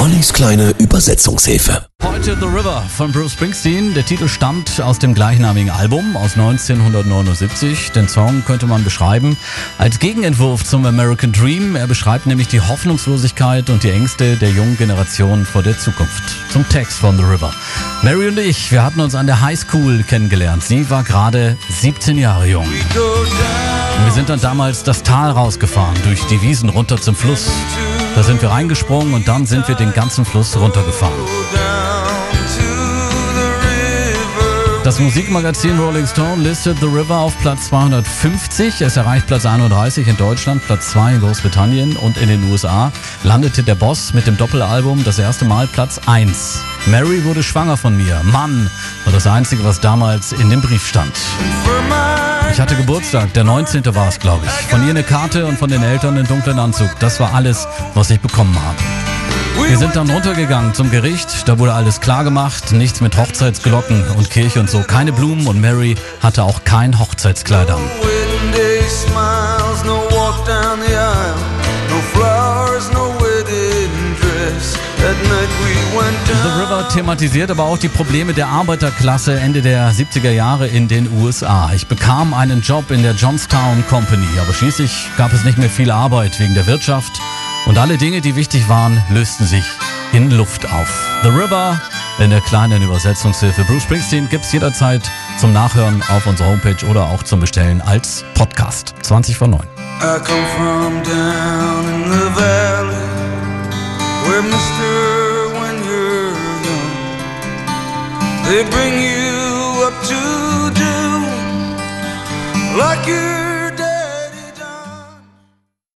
Ollis kleine Übersetzungshilfe. Heute The River von Bruce Springsteen. Der Titel stammt aus dem gleichnamigen Album aus 1979. Den Song könnte man beschreiben als Gegenentwurf zum American Dream. Er beschreibt nämlich die Hoffnungslosigkeit und die Ängste der jungen Generation vor der Zukunft. Zum Text von The River. Mary und ich, wir hatten uns an der High School kennengelernt. Sie war gerade 17 Jahre jung. Wir sind dann damals das Tal rausgefahren, durch die Wiesen runter zum Fluss. Da sind wir reingesprungen und dann sind wir den ganzen Fluss runtergefahren. Das Musikmagazin Rolling Stone listet The River auf Platz 250. Es erreicht Platz 31 in Deutschland, Platz 2 in Großbritannien und in den USA landete der Boss mit dem Doppelalbum das erste Mal Platz 1. Mary wurde schwanger von mir. Mann, war das Einzige, was damals in dem Brief stand. Ich hatte Geburtstag, der 19. war es, glaube ich. Von ihr eine Karte und von den Eltern einen dunklen Anzug. Das war alles, was ich bekommen habe. Wir sind dann runtergegangen zum Gericht, da wurde alles klar gemacht, nichts mit Hochzeitsglocken und Kirche und so, keine Blumen und Mary hatte auch kein Hochzeitskleid an. The River thematisiert aber auch die Probleme der Arbeiterklasse Ende der 70er Jahre in den USA. Ich bekam einen Job in der Johnstown Company, aber schließlich gab es nicht mehr viel Arbeit wegen der Wirtschaft und alle Dinge, die wichtig waren, lösten sich in Luft auf. The River in der kleinen Übersetzungshilfe Bruce Springsteen gibt es jederzeit zum Nachhören auf unserer Homepage oder auch zum Bestellen als Podcast. 20 vor 9. they bring you up to do like you